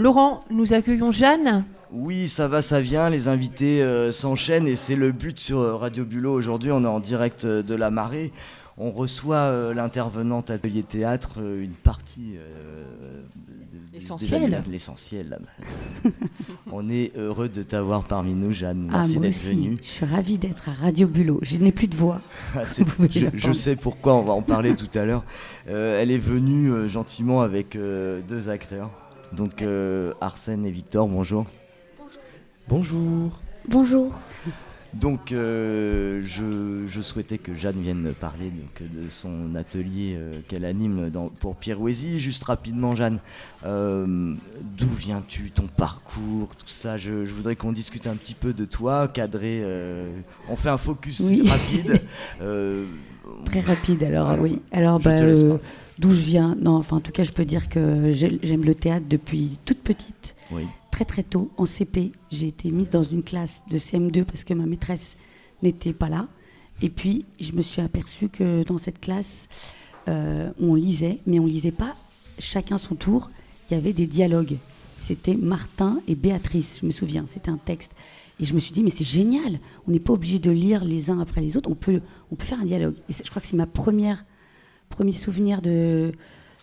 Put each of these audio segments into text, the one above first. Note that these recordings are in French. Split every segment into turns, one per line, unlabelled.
Laurent, nous accueillons Jeanne.
Oui, ça va, ça vient, les invités euh, s'enchaînent et c'est le but sur euh, Radio Bulot. Aujourd'hui, on est en direct euh, de la marée. On reçoit l'intervenante Atelier Théâtre, une partie...
L'essentiel.
L'essentiel. on est heureux de t'avoir parmi nous, Jeanne.
Ah, Merci d'être venue. Je suis ravie d'être à Radio Bulot. Je n'ai plus de voix.
Ah, je, je, sais pourquoi, on va en parler tout à l'heure. elle est venue gentiment avec deux acteurs. Donc euh, Arsène et Victor, bonjour.
Bonjour.
Bonjour.
Donc euh, je, souhaitais que Jeanne vienne parler de son atelier euh, qu'elle anime pour Pierre Ouézy. Juste rapidement Jeanne, d'où viens-tu, ton parcours, tout ça? Je, voudrais qu'on discute un petit peu de toi, cadré. on fait un focus rapide.
Très rapide alors, oui. Alors, bah, d'où je viens? Non, enfin, en tout cas, je peux dire que j'aime le théâtre depuis toute petite. Très, très tôt, en CP, j'ai été mise dans une classe de CM2 parce que ma maîtresse n'était pas là. Et puis, je me suis aperçue que dans cette classe, euh, on lisait, mais on lisait pas chacun son tour. Il y avait des dialogues. C'était Martin et Béatrice, je me souviens. C'était un texte. Et je me suis dit, mais c'est génial. On n'est pas obligé de lire les uns après les autres. On peut, on peut faire un dialogue. Et je crois que c'est ma première premier souvenir de,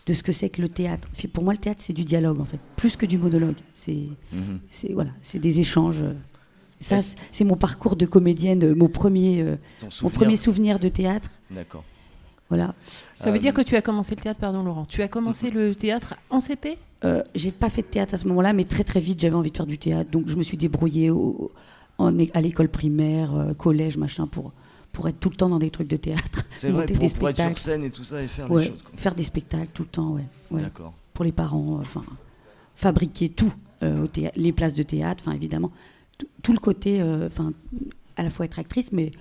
de ce que c'est que le théâtre. Pour moi, le théâtre, c'est du dialogue, en fait, plus que du monologue. C'est mhm. voilà, c'est des échanges. Ça, c'est mon parcours de comédienne, mon premier, euh, mon premier souvenir de théâtre.
D'accord.
Voilà.
Ça veut dire que tu as commencé le théâtre, pardon Laurent. Tu as commencé le théâtre en CP
euh, J'ai pas fait de théâtre à ce moment-là, mais très très vite j'avais envie de faire du théâtre, donc je me suis débrouillée au, en, à l'école primaire, euh, collège, machin, pour pour être tout le temps dans des trucs de théâtre.
C'est vrai, pour, des pour être sur scène et tout ça et faire des choses.
Faire des spectacles tout le temps, ouais. D'accord. Pour les parents, enfin, fabriquer tout, euh, au les places de théâtre, enfin évidemment, tout le côté, euh, enfin, à la fois être actrice, mais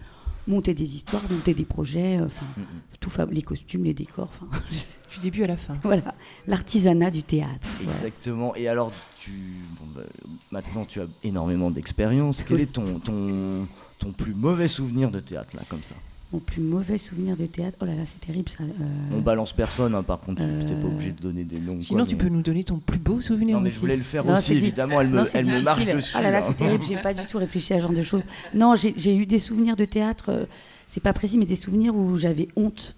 monter des histoires, monter des projets, euh, enfin, tout les costumes, les décors, enfin.
du début à la fin.
Voilà, l'artisanat du théâtre.
Exactement. Et alors, tu, bah, maintenant, tu as énormément d'expérience. Quel est ton, ton ton plus mauvais souvenir de théâtre, là, comme ça
Mon plus mauvais souvenir de théâtre Oh là là, c'est terrible ça. Euh.
On balance personne, hein, par contre, tu n'es pas obligé de donner des noms.
Sinon, tu peux nous donner ton plus beau souvenir
Non, mais je voulais le faire aussi, évidemment, elle me, elle me marche dessus.
Oh là là, c'est terrible, j'ai pas du tout réfléchi à ce genre de choses. Non, j'ai eu des souvenirs de théâtre, euh, c'est pas précis, mais des souvenirs où j'avais honte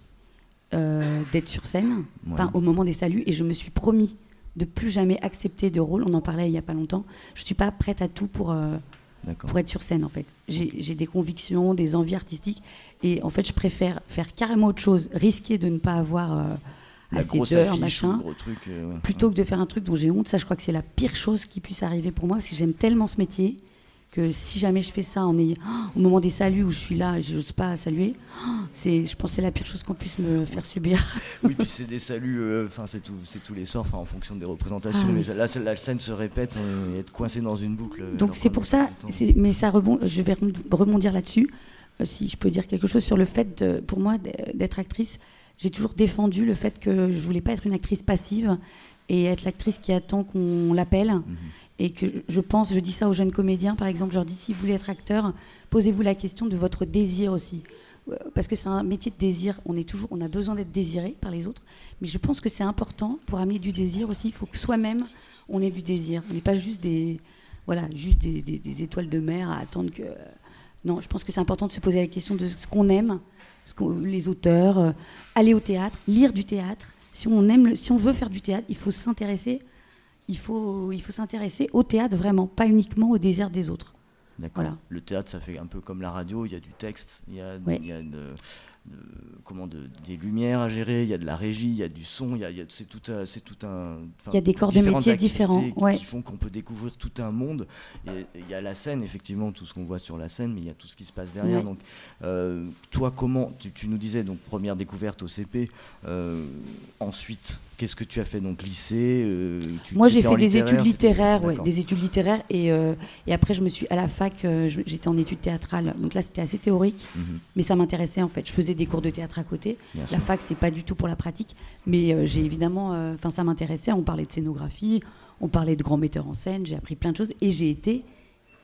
euh, d'être sur scène, au moment des saluts, et je me suis promis de plus jamais accepter de rôle. On en parlait il y a pas longtemps. Je suis pas prête à tout pour pour être sur scène en fait. J'ai des convictions, des envies artistiques et en fait je préfère faire carrément autre chose, risquer de ne pas avoir euh, assez d'heures, machin,
euh,
plutôt que de faire un truc dont j'ai honte. Ça je crois que c'est la pire chose qui puisse arriver pour moi parce que j'aime tellement ce métier que si jamais je fais ça en ayant, au moment des saluts où je suis là, je n'ose pas saluer, c'est, je pense que c'est la pire chose qu'on puisse me faire subir.
oui, puis c'est des saluts, euh, c'est tout, c'est tous les soirs, en fonction des représentations. Ah mais là, la scène se répète, on est coincé dans une boucle.
Donc c'est pour ça, mais ça rebond, je vais rebondir là-dessus. Euh, si je peux dire quelque chose sur le fait, de, pour moi, d'être actrice, j'ai toujours défendu le fait que je voulais pas être une actrice passive et être l'actrice qui attend qu'on l'appelle. Mhm et que je pense, je dis ça aux jeunes comédiens, par exemple, je leur dis si vous voulez être acteur, posez-vous la question de votre désir aussi. Euh, parce que c'est un métier de désir, on, est toujours, on a besoin d'être désiré par les autres, mais je pense que c'est important pour amener du désir aussi, il faut que soi-même on ait du désir. On n'est pas juste des, voilà, juste des, des, étoiles de mer à attendre que. Non, je pense que c'est important de se poser la question de ce qu'on aime, les auteurs, euh, aller au théâtre, lire du théâtre. Si on, aime si on veut faire du théâtre, il faut s'intéresser il faut, il faut s'intéresser au théâtre vraiment, pas uniquement au désert des autres.
D'accord. Le théâtre, ça fait un peu comme la radio, il y a du texte, il y a, il y a de, comment de, des lumières à gérer, il y a de la régie, il y a du son, il y a, c'est tout, c'est tout un.
Il y a des corps de métiers différents,
qui, font qu'on peut découvrir tout un monde. Et il y a la scène, effectivement, tout ce qu'on voit sur la scène, mais il y a tout ce qui se passe derrière. Donc, euh, toi, comment tu, nous disais donc première découverte au CP, euh, ensuite Qu'est-ce que tu as fait donc lycée euh,
Moi j'ai fait des études littéraires, ouais, des études littéraires et, euh, et, après je me suis à la fac, euh, j'étais en études théâtrales, donc là c'était assez théorique, mhm. mais ça m'intéressait en fait. Je faisais des cours de théâtre à côté. la fac c'est pas du tout pour la pratique, mais j'ai évidemment, enfin ça m'intéressait. On parlait de scénographie, on parlait de grands metteurs en scène, j'ai appris plein de choses et j'ai été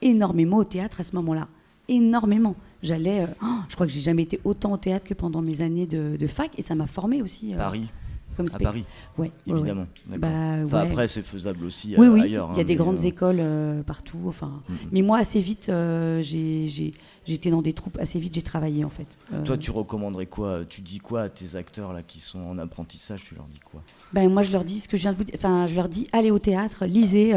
énormément au théâtre à ce moment-là, énormément. J'allais, oh, je crois que j'ai jamais été autant au théâtre que pendant mes années de, de fac et ça m'a formé aussi.
Paris
comme
À Paris
Ouais,
évidemment.
Bah,
enfin, Après, c'est faisable aussi
oui,
euh,
oui.
ailleurs.
Il y a
hein,
des grandes
euh,
écoles euh, partout. Enfin,
mm, mm.
mais moi, assez vite, j'ai- j'ai- j'étais dans des troupes. Assez vite, j'ai travaillé en fait.
Toi, tu recommanderais quoi Tu dis quoi à tes acteurs là qui sont en apprentissage Tu leur dis quoi?
Ben, moi, je leur dis ce que je viens de vous dire. Enfin, je leur dis allez au théâtre, lisez,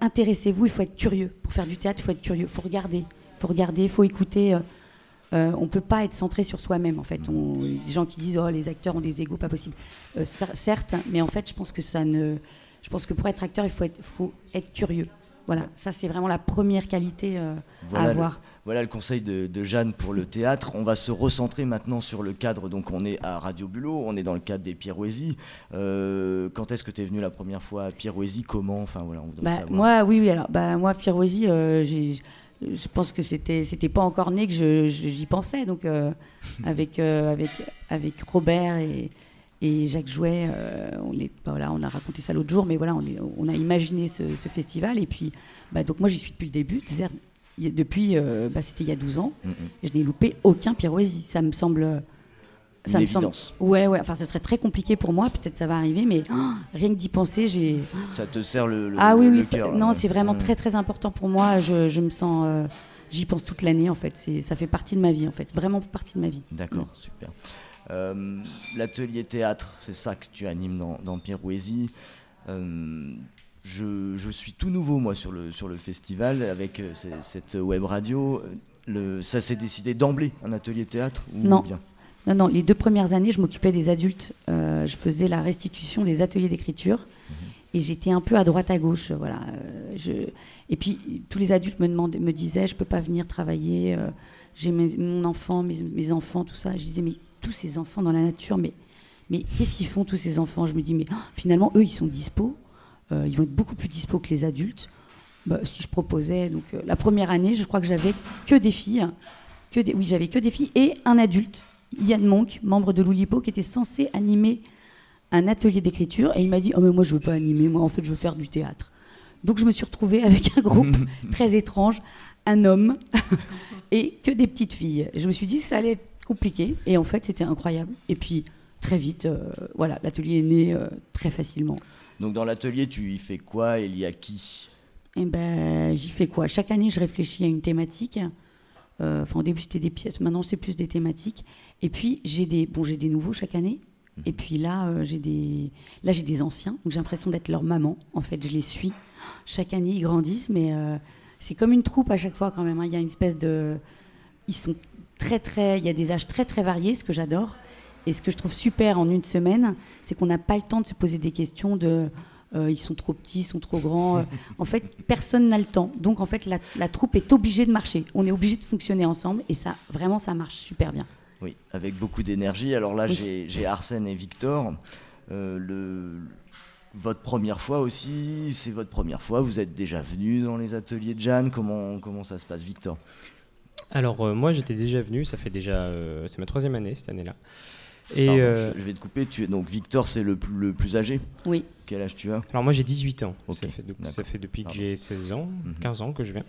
intéressez-vous. Il faut être curieux. Pour faire du théâtre, il faut être curieux. Il faut regarder. Il faut regarder, il faut écouter. Euh, on peut pas être centré sur soi-même, en fait. On, des gens qui disent oh les acteurs ont des égos, pas possible. Euh, cer- certes, mais en fait, je pense que ça ne. Je pense que pour être acteur, il faut être, faut être curieux. Voilà, ça c'est vraiment la première qualité euh, à
Voilà le,
avoir.
voilà le conseil de, de Jeanne pour le théâtre. On va se recentrer maintenant sur le cadre. Donc, on est à Radio Bulot, on est dans le cadre des Pirouésies. Euh, quand est-ce que tu es venu la première fois à Pirouésie Comment? Enfin, voilà, on
Bah, moi, oui, oui. Alors, bah, moi, Pirouésie, euh, j'ai- je pense que c'était, c'était pas encore né que je- je- j'y pensais. Donc, euh, avec, euh, avec, avec Robert et, et Jacques Jouet, euh, on, est, bah, voilà, on a raconté ça l'autre jour, mais voilà, on, est- on a imaginé ce, ce festival. Et puis, bah, donc moi, j'y suis depuis le début. Depuis, bah, c'était il y a 12 ans. Je n'ai loupé aucun Pirouésie. Ça me semble. Ça
Une
me semble.
évidence.
Ouais, ouais. Enfin, ce serait très compliqué pour moi. Peut-être ça va arriver, mais oh, rien que d'y penser, j'ai.
Ça te sert le, le-
Ah oui,
le
oui.
cœur,
non,
là.
c'est vraiment très très important pour moi. Je, je me sens, euh, j'y pense toute l'année en fait. C'est, ça fait partie de ma vie en fait, vraiment partie de ma vie.
D'accord, super. Euh, L'atelier théâtre, c'est ça que tu animes dans, dans Pirouésie. Euh, je, je suis tout nouveau, moi, sur le, sur le festival, avec euh, cette web radio. Le, ça s'est décidé d'emblée, un atelier théâtre ou
Non.
bien?
Non, non. Les deux premières années, je m'occupais des adultes. Euh, je faisais la restitution des ateliers d'écriture. Et j'étais un peu à droite à gauche, voilà. euh, je... Et puis tous les adultes me demandaient, me disaient, je peux pas venir travailler. euh, J'ai mon enfant, mes, mes enfants, tout ça. Je disais, mais tous ces enfants dans la nature, mais mais qu'est-ce qu'ils font tous ces enfants? Je me dis, mais oh, finalement, eux, ils sont dispo. Euh, ils vont être beaucoup plus dispo que les adultes. Bah, si je proposais, donc la première année, je crois que j'avais que des filles, que des, oui, j'avais que des filles et un adulte, Yann Monk, membre de l'Oulipo, qui était censé animer un atelier d'écriture. Et il m'a dit, oh mais moi je veux pas animer, moi en fait je veux faire du théâtre. Donc je me suis retrouvée avec un groupe très étrange, un homme et que des petites filles. Je me suis dit, ça allait être compliqué. Et en fait, c'était incroyable. Et puis très vite, euh, voilà, l'atelier est né euh, très facilement.
Donc dans l'atelier, tu y fais quoi et il y a qui?
Et ben, j'y fais quoi? Chaque année, je réfléchis à une thématique. Euh, Enfin, au début, c'était des pièces. Maintenant, c'est plus des thématiques. Et puis, j'ai des, bon, j'ai des nouveaux chaque année. Et puis là, euh, j'ai des, là, j'ai des anciens. Donc, j'ai l'impression d'être leur maman. En fait, je les suis. Chaque année, ils grandissent, mais euh, c'est comme une troupe à chaque fois quand même. hein. Il y a une espèce de, ils sont très, très. Il y a des âges très, très variés, ce que j'adore. Et ce que je trouve super en une semaine, c'est qu'on n'a pas le temps de se poser des questions de euh, ils sont trop petits, ils sont trop grands. Euh, en fait, personne n'a le temps. Donc, en fait, la, la troupe est obligée de marcher. On est obligé de fonctionner ensemble et ça, vraiment, ça marche super bien.
Oui, avec beaucoup d'énergie. Alors là,
Oui.
j'ai- j'ai Arsène et Victor. Euh, le, votre première fois aussi, c'est votre première fois. Vous êtes déjà venu dans les ateliers de Jeanne. Comment, comment ça se passe, Victor?
Alors euh, moi j'étais déjà venu, ça fait déjà, euh, c'est ma troisième année cette année-là. Et
Pardon,
euh,
je, je vais te couper. Tu es, donc Victor, c'est le, plus- le plus âgé.
Oui.
Quel âge tu as?
Alors moi j'ai 18 ans, ça, fait, donc, ça
d'accord.
fait depuis que j'ai 16 ans,
Mhm.
15 ans que je viens.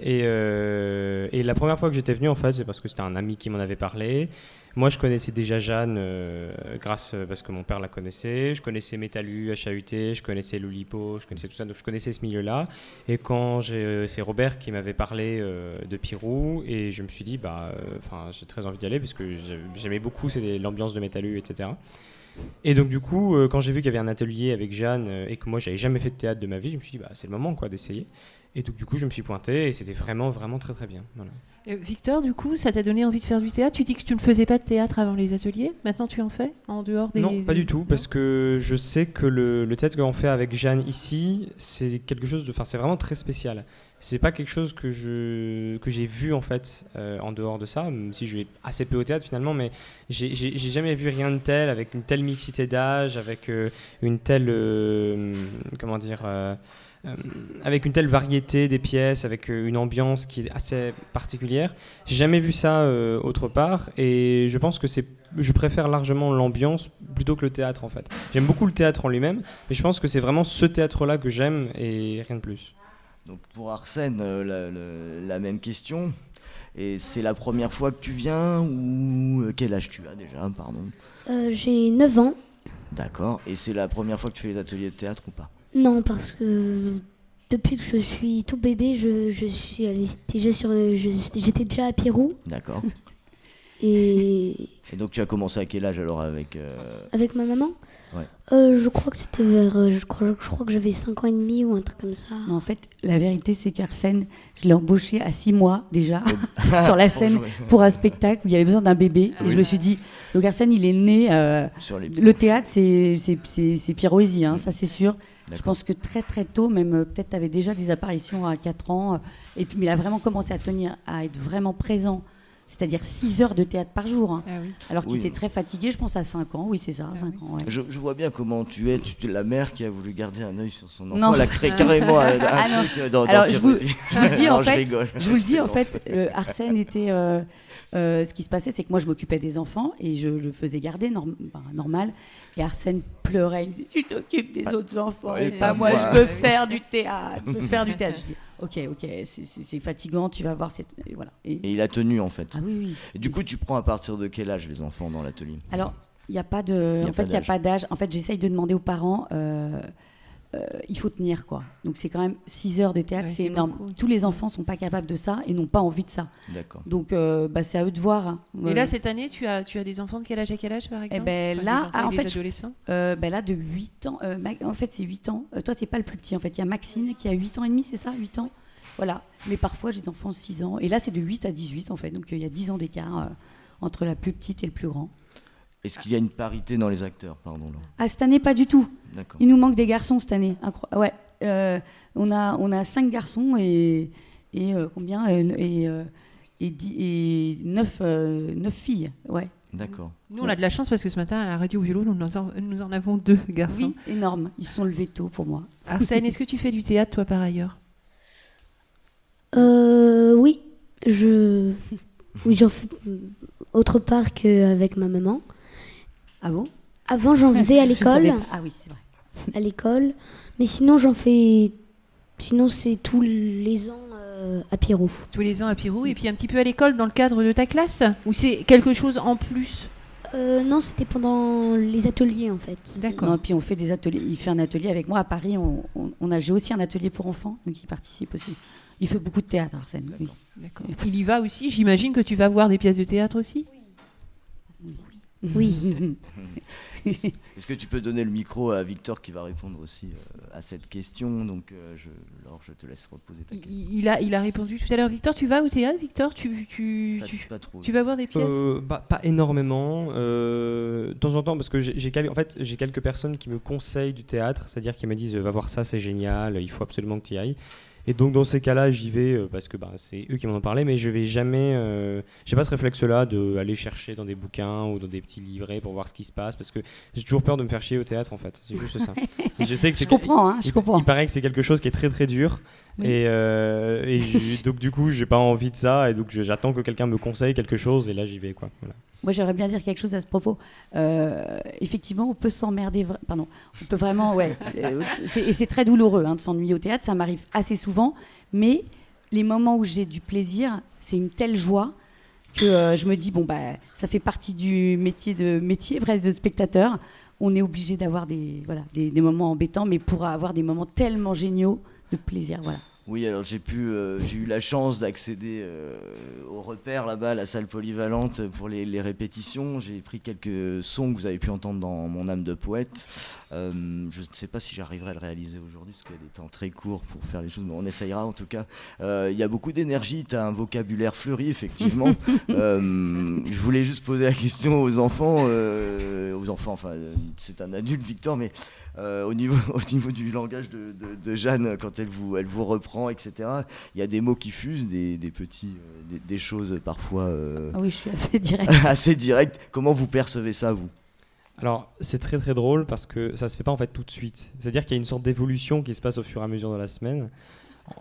Et, euh, et la première fois que j'étais venu en fait c'est parce que c'était un ami qui m'en avait parlé. Moi je connaissais déjà Jeanne euh, grâce parce que mon père la connaissait, je connaissais Metalu, HAUT, je connaissais l'Oulipo, je connaissais tout ça, donc je connaissais ce milieu-là. Et quand euh, c'est Robert qui m'avait parlé euh, de Pirou et je me suis dit bah euh, enfin j'ai très envie d'y aller parce que j'ai- j'aimais beaucoup l'ambiance de Metalu etc. Et donc du coup, euh, quand j'ai vu qu'il y avait un atelier avec Jeanne euh, et que moi j'avais jamais fait de théâtre de ma vie, je me suis dit bah c'est le moment quoi d'essayer. Et donc du coup je me suis pointé et c'était vraiment vraiment très très bien. Voilà.
Euh, Victor, du coup, ça t'a donné envie de faire du théâtre? Tu dis que tu ne faisais pas de théâtre avant les ateliers. Maintenant, tu en fais en dehors des.
Non, pas du tout, parce que je sais que le, le théâtre qu'on fait avec Jeanne ici, c'est quelque chose de, enfin, c'est vraiment très spécial. C'est pas quelque chose que je que j'ai vu en fait euh, en dehors de ça, même si je vais assez peu au théâtre finalement, mais j'ai jamais vu rien de tel avec une telle mixité d'âge, avec euh, une telle comment dire. Euh, avec une telle variété des pièces, avec euh, une ambiance qui est assez particulière. J'ai jamais vu ça euh, autre part et je pense que c'est je préfère largement l'ambiance plutôt que le théâtre en fait. J'aime beaucoup le théâtre en lui-même, mais je pense que c'est vraiment ce théâtre-là que j'aime et rien de plus.
Donc pour Arsène, la, la- la même question. Et c'est la première fois que tu viens ou quel âge tu as déjà Pardon?
Euh, J'ai 9 ans
D'accord. Et c'est la première fois que tu fais les ateliers de théâtre ou pas?
Non, parce que depuis que je suis tout bébé, je, je suis déjà sur, j'étais déjà à Pirou
D'accord.
et
Et donc tu as commencé à quel âge alors avec euh,
avec ma maman?
Ouais.
Euh, je crois que c'était vers, euh, je crois, je crois que j'avais 5 ans et demi ou un truc comme ça.
Mais en fait, la vérité, c'est qu'Arsène, je l'ai embauché à six mois déjà sur la scène pour un spectacle où il y avait besoin d'un bébé. Et je me suis dit, donc Arsène, il est né. euh,
sur les
le théâtre, c'est c'est- c'est- c'est pirouésie, hein, ça c'est sûr. Je pense que très très tôt, même peut-être tu avais déjà des apparitions à 4 ans. et puis, mais il a vraiment commencé à tenir, à être vraiment présent. C'est-à-dire 6 heures de théâtre par jour. hein.
Ah oui.
Alors qu'il
Oui.
était très fatigué, je pense à 5 ans. Oui, c'est ça,
Ah
5
oui.
ans. ouais.
Je, je vois bien comment tu es, tu es la mère qui a voulu garder un œil sur son enfant.
Non.
Elle a créé carrément un, un
Ah
truc euh, dans, dans
Alors, je vous-
Pyrosie.
Je vous le dis,
Non,
en
je
fait,
rigole.
je vous le dis, en fait, euh, Arsène était. euh, euh, ce qui se passait, c'est que moi, je m'occupais des enfants et je le faisais garder norm- ben, normal. Et Arsène pleurait. Il me disait Tu t'occupes des autres enfants et
pas
pas moi,
moi.
je veux faire du théâtre. Je veux faire du théâtre. Je dis Ok, ok, c'est- fatigant, tu vas voir. cette- et voilà. Et-
Et il a tenu en fait.
ah oui, oui.
Et du coup, tu prends à partir de quel âge les enfants dans l'atelier?
Alors, il n'y a pas de.
Y a
en
pas
fait, il n'y a
d'âge.
pas d'âge. En fait, j'essaye de demander aux parents. euh, euh, il faut tenir quoi. Donc c'est quand même 6 heures de théâtre,
Ouais,
c'est énorme.
beaucoup.
Tous les enfants sont pas capables de ça et n'ont pas envie de ça.
D'accord.
Donc euh, bah, c'est à eux de voir. hein.
Et
Euh,
là, cette année, tu as, tu as des enfants de quel âge à quel âge, par exemple
ben,
Enfin,
là,
des enfants
ah,
et
en
des
fait,
adolescents
euh, ben là de 8 ans. euh, en fait c'est 8 ans. Euh, toi t'es pas le plus petit en fait. Il y a Maxine qui a 8 ans et demi, c'est ça 8 ans? Voilà. Mais parfois j'ai des enfants de 6 ans. Et là c'est de 8 à 18 en fait. Donc euh, il y a 10 ans d'écart euh, entre la plus petite et le plus grand.
Est-ce qu'il y a une parité dans les acteurs Pardon. là.
Ah cette année pas du tout. Il nous manque des garçons cette année. Incro- ouais. Euh, on a on a cinq garçons et et euh, combien et et, euh, et, dix- et neuf, euh, neuf filles. Ouais.
D'accord.
Nous, on a de la chance parce que ce matin, à radio Violo, nous en, nous en avons deux garçons.
Oui, énorme. Ils sont levés tôt pour moi.
Arsène, est-ce que tu fais du théâtre, toi, par ailleurs?
Euh, oui, je, oui, j'en fais autre part qu'avec ma maman.
Ah bon?
Avant, j'en faisais à l'école.
Ah oui, c'est vrai.
à l'école, mais sinon, j'en fais, sinon c'est tous les ans euh, à Pirou.
Tous les ans à Pirou et puis un petit peu à l'école dans le cadre de ta classe? Ou c'est quelque chose en plus?
Euh, non, c'était pendant les ateliers en fait.
D'accord.
Puis on fait des ateliers. Il fait un atelier avec moi à Paris. On, on- on a, j'ai aussi un atelier pour enfants, donc il participe aussi. Il fait beaucoup de théâtre, Arsène. Oui.
D'accord. Il y va aussi. J'imagine que tu vas voir des pièces de théâtre aussi? Oui.
Oui.
Est-ce que tu peux donner le micro à Victor qui va répondre aussi euh, à cette question? Donc, euh, je, alors je te laisse reposer ta question.
il, il a, il a répondu tout à l'heure. Victor, tu vas au théâtre? Victor, tu, tu,
Pas,
tu,
pas trop.
tu vas voir des pièces?
Euh, bah, pas énormément. euh, de temps en temps, parce que j'ai en fait, j'ai quelques personnes qui me conseillent du théâtre, c'est-à-dire qui me disent va voir ça, c'est génial, il faut absolument que tu y ailles. Et donc dans ces cas-là, j'y vais euh, parce que bah, c'est eux qui m'en ont parlé, mais je vais jamais. euh, j'ai pas ce réflexe-là d'aller chercher dans des bouquins ou dans des petits livrets pour voir ce qui se passe, parce que j'ai toujours peur de me faire chier au théâtre en fait. C'est juste ça. Je sais que
Je comprends, hein, je
il,
comprends.
il paraît que c'est quelque chose qui est très très dur.
Oui.
Et, euh, et donc du coup, j'ai pas envie de ça. Et donc j'attends que quelqu'un me conseille quelque chose. Et là, j'y vais. quoi. Voilà.
Moi, j'aimerais bien dire quelque chose à ce propos. Euh, effectivement, on peut s'emmerder. Pardon. On peut vraiment, ouais. euh, et c'est très douloureux hein, de s'ennuyer au théâtre. Ça m'arrive assez souvent. Mais les moments où j'ai du plaisir, c'est une telle joie que euh, je me dis bon bah ça fait partie du métier de métier presque de spectateur. On est obligé d'avoir des voilà des, moments embêtants, mais pour avoir des moments tellement géniaux de plaisir. Voilà.
Oui, alors j'ai pu, euh, j'ai eu la chance d'accéder euh, au repère là-bas, à la salle polyvalente pour les, les répétitions. J'ai pris quelques sons que vous avez pu entendre dans Mon âme de poète. Euh, je ne sais pas si j'arriverai à le réaliser aujourd'hui parce qu'il y a des temps très courts pour faire les choses, mais on essayera en tout cas. Euh, Il y a beaucoup d'énergie, tu as un vocabulaire fleuri effectivement. Euh, je voulais juste poser la question aux enfants, euh, aux enfants, enfin euh, c'est un adulte Victor, mais euh, au, niveau, au niveau du langage de, de- de Jeanne, quand elle vous, elle vous reprend, etc., il y a des mots qui fusent, des, des petits, euh, des, des choses parfois euh,
Ah oui, je suis assez direct.
assez directes. Comment vous percevez ça, vous?
Alors, c'est très très drôle parce que ça se fait pas en fait tout de suite. C'est-à-dire qu'il y a une sorte d'évolution qui se passe au fur et à mesure de la semaine.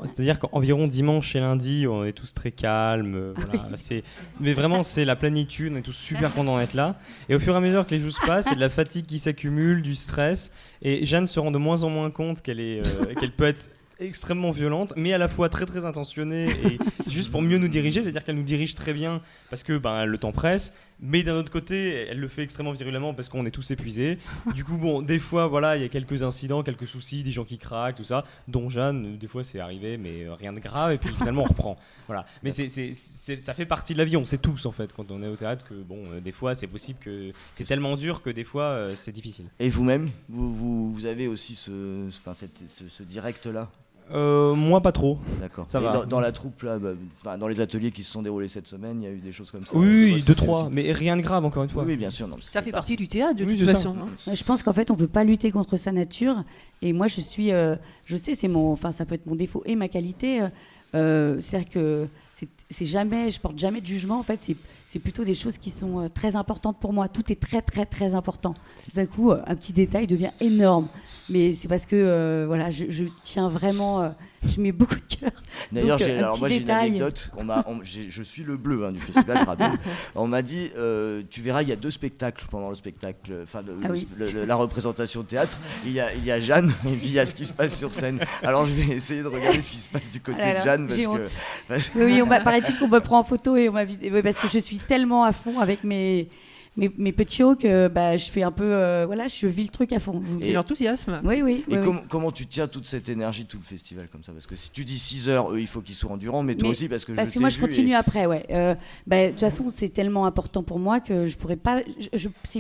C'est-à-dire qu'environ dimanche et lundi, on est tous très calmes. euh, voilà, c'est- Mais vraiment, c'est la plénitude, on est tous super contents d'être là. Et au fur et à mesure que les jours se passent, il y a de la fatigue qui s'accumule, du stress. Et Jeanne se rend de moins en moins compte qu'elle est, euh, qu'elle peut être extrêmement violente, mais à la fois très très intentionnée et juste pour mieux nous diriger, c'est-à-dire qu'elle nous dirige très bien parce que ben, le temps presse, mais d'un autre côté, elle le fait extrêmement virulemment parce qu'on est tous épuisés. Du coup, bon, des fois, voilà, il y a quelques incidents, quelques soucis, des gens qui craquent, tout ça, dont Jeanne, des fois c'est arrivé, mais euh, rien de grave, et puis finalement on reprend. Voilà. Mais c'est, c'est, c'est- ça fait partie de la vie, on sait tous en fait, quand on est au théâtre, que bon, euh, des fois c'est possible que c'est tellement dur que des fois euh, c'est difficile.
Et vous-même, vous, vous, vous avez aussi ce, enfin, cette- ce, ce direct-là?
Euh, moi, pas trop.
D'accord.
Ça
Et
va.
Dans, dans la troupe, là, bah, dans les ateliers qui se sont déroulés cette semaine, il y a eu des choses comme ça.
Oui, deux, trois,
aussi
mais rien de grave, encore une fois.
Oui, bien sûr. Non,
Ça fait
pas-
partie du théâtre de
Oui,
toute façon. hein.
Je pense qu'en fait, on ne veut pas lutter contre sa nature. Et moi, je suis, euh, je sais, c'est mon, enfin, ça peut être mon défaut et ma qualité. euh, euh, C'est-à-dire que c'est- jamais, je porte jamais de jugement. En fait, c'est plutôt des choses qui sont euh, très importantes pour moi. Tout est très, très, très important. Tout d'un coup, euh, un petit détail devient énorme. Mais c'est parce que, euh, voilà, je, tiens vraiment, je mets beaucoup de cœur.
D'ailleurs,
un
alors moi j'ai une anecdote. On m'a, je suis le bleu hein, du festival Rabel. On m'a dit, euh, tu verras, il y a deux spectacles pendant le spectacle, enfin
Ah oui.
la représentation théâtre. Il y, a, il y a Jeanne et puis il y a ce qui se passe sur scène. Alors je vais essayer de regarder ce qui se passe du côté
Ah
de Jeanne parce que parce-
Oui, on m'a paraît-il qu'on me prend en photo et on m'a parce que je suis tellement à fond avec mes, mes, mes petits hauts que bah, je fais un peu, euh, voilà, je vis le truc à fond.
C'est l'enthousiasme.
Oui, oui.
Et
oui, oui.
com- comment tu tiens toute cette énergie, tout le festival comme ça? Parce que si tu dis 6 heures, eux, il faut qu'ils soient endurants, mais toi
Mais
aussi, parce que
Parce
je
que moi, je continue
et-
après, ouais. Euh, bah, de toute façon, c'est tellement important pour moi que je pourrais pas. Je, je-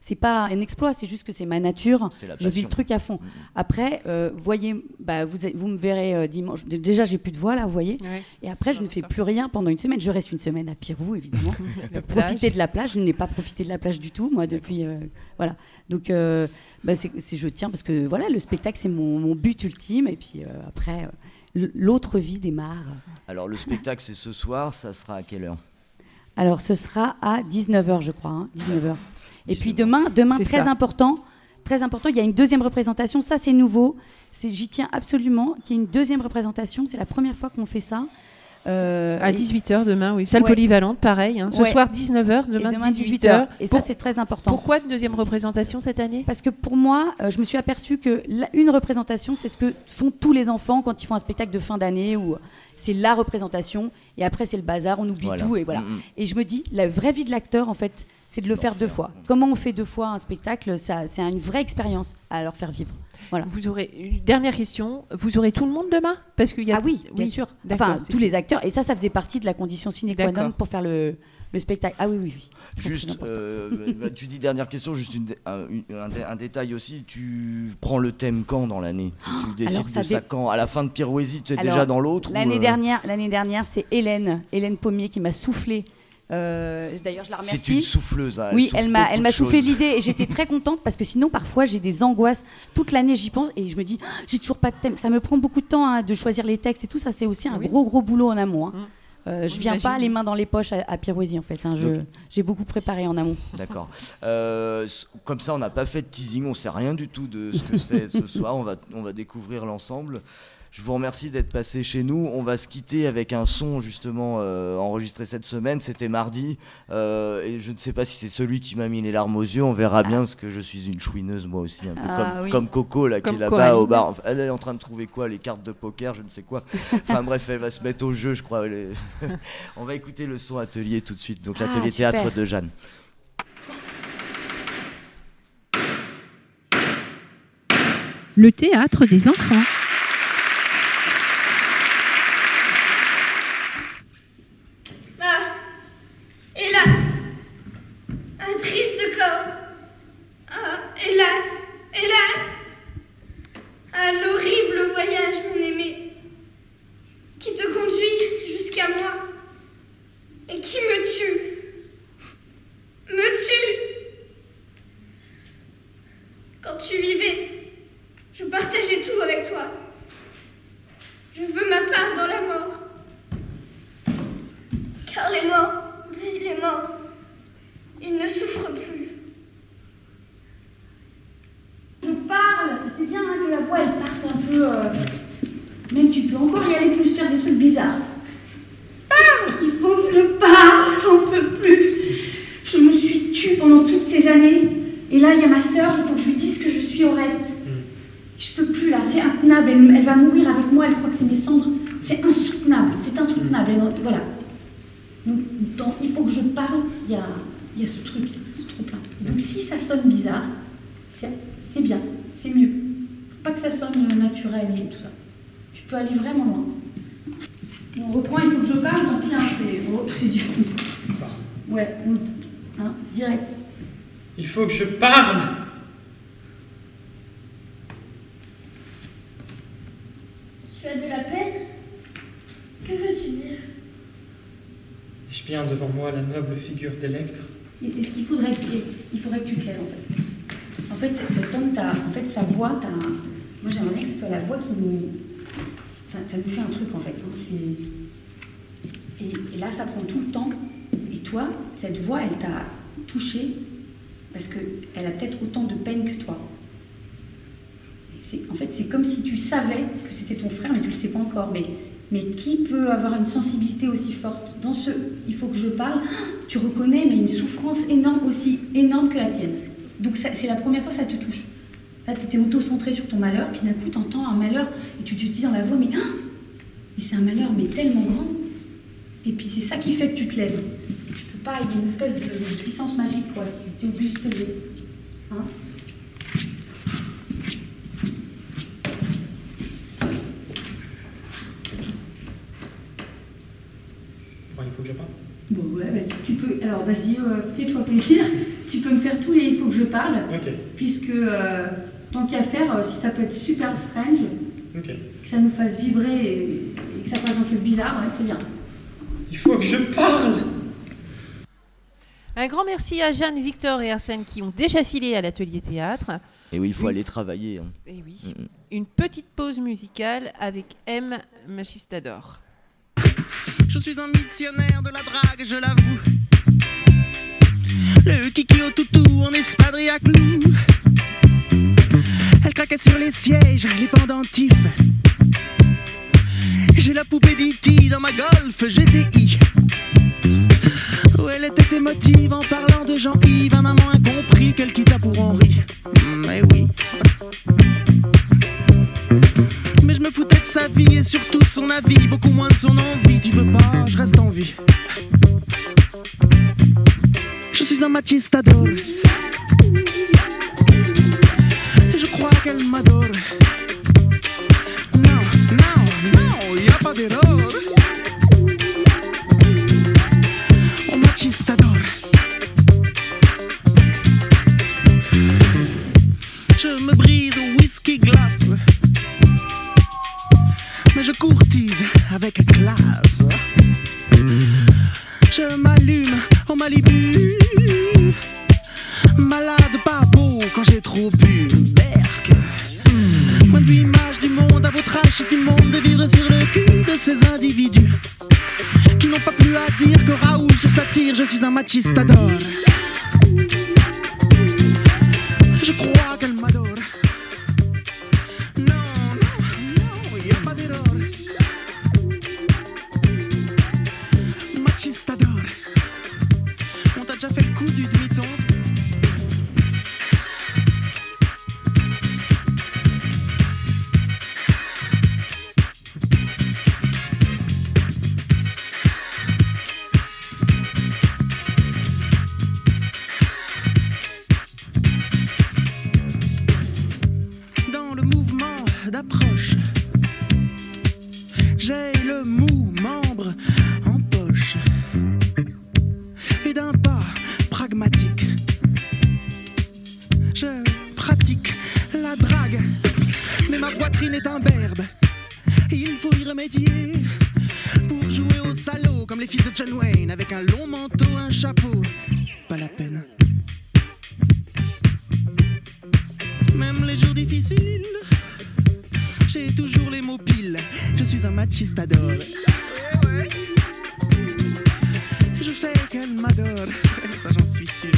c'est, pas un exploit, c'est juste que c'est ma nature.
C'est la
Je vis le truc à fond.
Mhm.
Après, euh, voyez, bah, vous, vous me verrez euh, dimanche. Déjà, j'ai plus de voix là, vous voyez.
Ouais.
Et après, je ne fais plus rien pendant une semaine. Je reste une semaine à Pirou, évidemment.
La
profiter de la plage. Je n'ai pas profité de la plage du tout, moi, depuis. euh, voilà. Donc, euh, bah, c'est, je tiens parce que voilà, le spectacle, c'est mon, mon but ultime. Et puis euh, après, euh, l'autre vie démarre.
Alors le spectacle, c'est ce soir, ça sera à quelle heure?
Alors, ce sera à 19h, je crois. hein, 19h. Et puis
19h.
demain, demain très
ça.
important. Très important, il y a une deuxième représentation. Ça, c'est nouveau. J'y tiens absolument qu'il y ait une deuxième représentation. C'est la première fois qu'on fait ça. Euh,
À
et-
18h demain, oui. Salle
Ouais.
polyvalente, pareil. hein. Ce
Ouais.
soir 19h,
et
demain,
demain
18h.
18h. Et ça, c'est très important.
Pourquoi une deuxième représentation cette année?
Parce que pour moi, euh, je me suis aperçue que la- une représentation, c'est ce que font tous les enfants quand ils font un spectacle de fin d'année où c'est la représentation et après c'est le bazar, on oublie
Voilà.
tout et voilà. Et je me dis, la vraie vie de l'acteur, en fait, c'est de le faire deux fois. Comment on fait deux fois un spectacle Ça, c'est une vraie expérience à leur faire vivre. Voilà.
Vous aurez une dernière question. Vous aurez tout le monde demain? Parce qu'il y a
Ah oui, bien sûr. Enfin, tous les acteurs. Et ça, ça faisait partie de la condition sine qua non pour faire le, le spectacle. Ah oui, oui, oui.
Juste, euh, bah, tu dis dernière question, juste une un, détail aussi. Tu prends le thème quand dans l'année? Tu décides
alors ça
de ça quand? À la fin de Pirouésie, tu es
Alors,
déjà dans l'autre
L'année
euh,
dernière, l'année dernière, c'est Hélène, Hélène Pommier qui m'a soufflé. Euh, D'ailleurs, je la remercie.
C'est une souffleuse. hein,
Oui,
souffle
elle m'a, elle m'a soufflé l'idée et j'étais très contente parce que sinon parfois j'ai des angoisses toute l'année j'y pense et je me dis Ah, j'ai toujours pas de thème. Ça me prend beaucoup de temps hein, de choisir les textes et tout ça c'est aussi un
Oui.
gros gros boulot en amont. hein.
Mm.
Euh, je
On
viens pas les mains dans les poches à, à Pirouésie en fait. hein. J'ai beaucoup préparé en amont.
D'accord. Euh, comme ça, on n'a pas fait de teasing, on sait rien du tout de ce que c'est ce soir. On va, on va découvrir l'ensemble. Je vous remercie d'être passé chez nous. On va se quitter avec un son justement euh, enregistré cette semaine. C'était mardi. Euh, et je ne sais pas si c'est celui qui m'a mis les larmes aux yeux. On verra bien parce que je suis une chouineuse moi aussi. Un peu
Ah,
comme,
oui.
comme Coco là, qui est là-bas au bar. Enfin, Elle est en train de trouver quoi Les cartes de poker, je ne sais quoi. Enfin bref, elle va se mettre au jeu, je crois. Est- on va écouter le son atelier tout de suite. Donc
Ah,
l'atelier théâtre de Jeanne.
Le théâtre des enfants.
Ah, hélas, un triste corps. Ah, hélas, hélas, ah, l'horrible voyage, mon aimé, qui te conduit jusqu'à moi et qui me tue, me tue. Quand tu vivais, je partageais tout avec toi. Je veux ma part dans la mort. Car les morts, dis les morts, ils ne souffrent plus.
Je parle, c'est bien hein, que la voix elle parte un peu. euh, Même tu peux encore y aller plus faire des trucs bizarres. Parle Il faut que je parle, j'en peux plus. Je me suis tue pendant toutes ces années. Et là, il y a ma sœur, il faut que je lui dise que je suis au reste. Je peux plus là, c'est intenable.
insoutenable. Elle, elle va mourir avec moi. Elle croit que c'est mes cendres. C'est insoutenable. C'est insoutenable. Elle en- voilà. Donc, dans il faut que je parle. Il y a, il y a ce truc, ce trop plein. Donc, si ça sonne bizarre, c'est bien, c'est mieux. Faut pas que ça sonne naturel et tout ça. Je peux aller vraiment loin. On reprend, il faut que je parle, tant pis, hein, c'est oh, c'est dur.
Ça.
Ouais, on- hein, direct.
Il faut que je parle.
Tu as de la peine? Que veux-tu dire?
J'ai bien devant moi la noble figure d'Electre.
Et, ce qu'il faudrait, il faudrait que tu te lèves en fait. En fait, cet cet homme, t'as- en fait, sa voix, t'as, moi j'aimerais que ce soit la voix qui nous, ça, ça nous fait un truc en fait. hein, et, là, ça prend tout le temps. Et toi, cette voix, elle t'a touché parce que elle a peut-être autant de peine que toi. C'est, en fait, c'est comme si tu savais que c'était ton frère, mais tu le sais pas encore. Mais, mais qui peut avoir une sensibilité aussi forte Dans ce il faut que je parle, tu reconnais, mais une souffrance énorme, aussi énorme que la tienne. Donc c'est la première fois que ça te touche. Là, tu étais auto-centré sur ton malheur, puis d'un coup, tu entends un malheur, et tu te dis dans la voix, mais, ah mais c'est un malheur, mais tellement grand. Et puis c'est ça qui fait que tu te lèves. Tu peux pas, il y a une espèce de, de puissance magique, quoi. Tu es obligé de te lever. Hein
Bon, il faut que je parle.
Bon, ouais, vas-y, tu peux. Alors, vas-y, euh, fais-toi plaisir. Tu peux me faire tous les il faut que je parle,
Ok,
puisque euh, tant qu'à faire, euh, si ça peut être super strange,
ok.
que ça nous fasse vibrer et, et que ça fasse un truc bizarre, ouais, c'est bien.
Il faut que je parle.
Un grand merci à Jeanne, Victor et Arsène qui ont déjà filé à l'atelier théâtre.
Et oui, il faut aller travailler. hein.
Et oui.
Mm, mm.
Une petite pause musicale avec M. Machistador.
Je suis un missionnaire de la drague, je l'avoue. Le kiki au toutou en espadrille à clous. Elle craquait sur les sièges, les pendentifs. J'ai la poupée d'E.T. dans ma Golf GTI. Où elle était émotive en parlant de Jean-Yves, un amant incompris qu'elle quitta pour Henri. Mais oui. Foutais de sa vie et surtout de son avis, beaucoup moins de son envie. Tu veux pas, je reste en vie. Je suis un machistador. Déjà fait le coup du demi-ton suis un machistador. Je sais qu'elle m'adore, ça j'en suis sûr.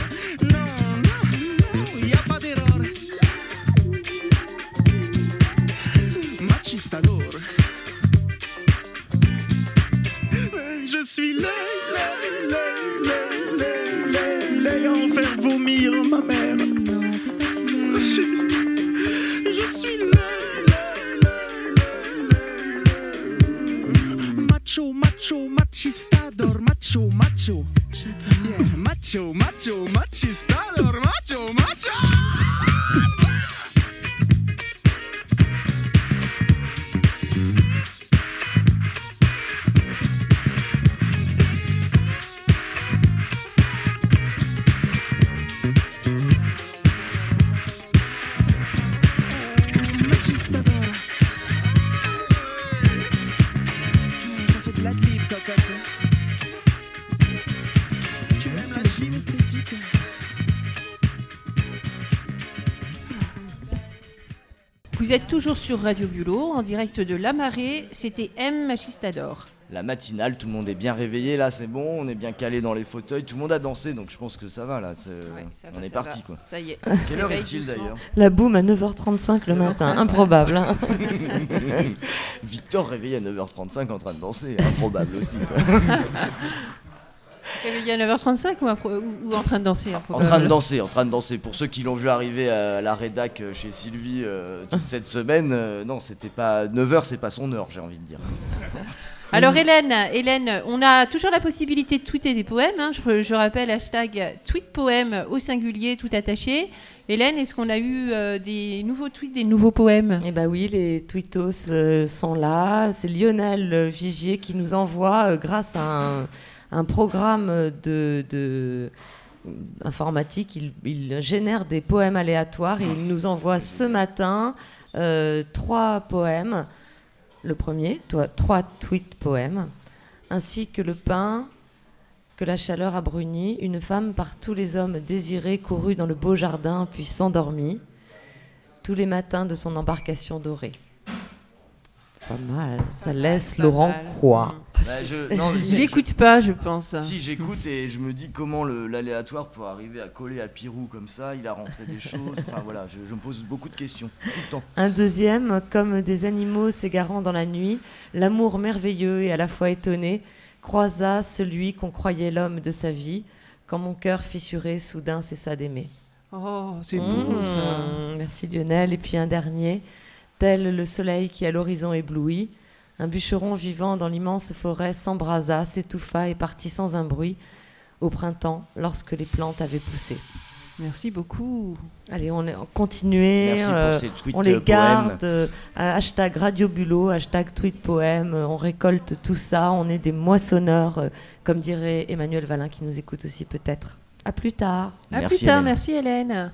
Vous êtes toujours sur Radio Bulot, en direct de La Marée. C'était M. Machistador.
La matinale, tout le monde est bien réveillé, là c'est bon, on est bien calé dans les fauteuils, tout le monde a dansé, donc je pense que ça va là. c'est-
Ouais, ça
on
va,
est
ça
parti
va.
quoi.
Ça y est.
Quelle heure
Réveille
est-il d'ailleurs
La boum à 9h35 le matin, improbable. hein.
Victor réveillé à 9h35 en train de danser, improbable aussi. quoi.
Réveillé à 9h35 ou, ou- ou en train de danser
En train de danser, en train de danser. Pour ceux qui l'ont vu arriver à la rédac euh, chez Sylvie euh, toute cette semaine, euh, non, c'était pas 9h, c'est pas son heure, j'ai envie de dire.
Alors Hélène, Hélène, on a toujours la possibilité de tweeter des poèmes. hein. Je, je rappelle hashtag tweet poème au singulier tout attaché. Hélène, est-ce qu'on a eu euh, des nouveaux tweets, des nouveaux poèmes?
Eh ben oui, les tweetos euh, sont là. C'est Lionel Vigier qui nous envoie, euh, grâce à un, un programme de, informatique, il, génère des poèmes aléatoires il nous envoie ce matin euh, trois poèmes. Le premier, trois tweets poèmes, ainsi que le pain que la chaleur a bruni, une femme par tous les hommes désirés courut dans le beau jardin puis s'endormit tous les matins de son embarcation dorée. Pas mal, ça laisse
pas
Laurent
mal.
Bah, je- non,
Il
je-
n'écoute pas, je pense.
Si j'écoute et je me dis comment l'aléatoire peut arriver à coller à Pirou comme ça, il a rentré des choses. Enfin voilà, je, je me pose beaucoup de questions tout le temps.
Un deuxième, comme des animaux s'égarant dans la nuit, l'amour merveilleux et à la fois étonné croisa celui qu'on croyait l'homme de sa vie, quand mon cœur fissuré soudain cessa d'aimer.
Oh, c'est beau
Mmh,
ça.
Merci Lionel. Et puis un dernier, tel le soleil qui à l'horizon éblouit, un bûcheron vivant dans l'immense forêt s'embrasa, s'étouffa et partit sans un bruit au printemps lorsque les plantes avaient poussé.
Merci beaucoup.
Allez, on
pour
euh,
ces tweets
on les
euh,
garde. euh, hashtag Radio Bulot, hashtag tweet poème. euh, on récolte tout ça. On est des moissonneurs, euh, comme dirait Emmanuel Valin qui nous écoute aussi peut-être. À plus tard.
À
Merci,
plus tard,
Hélène.
merci Hélène.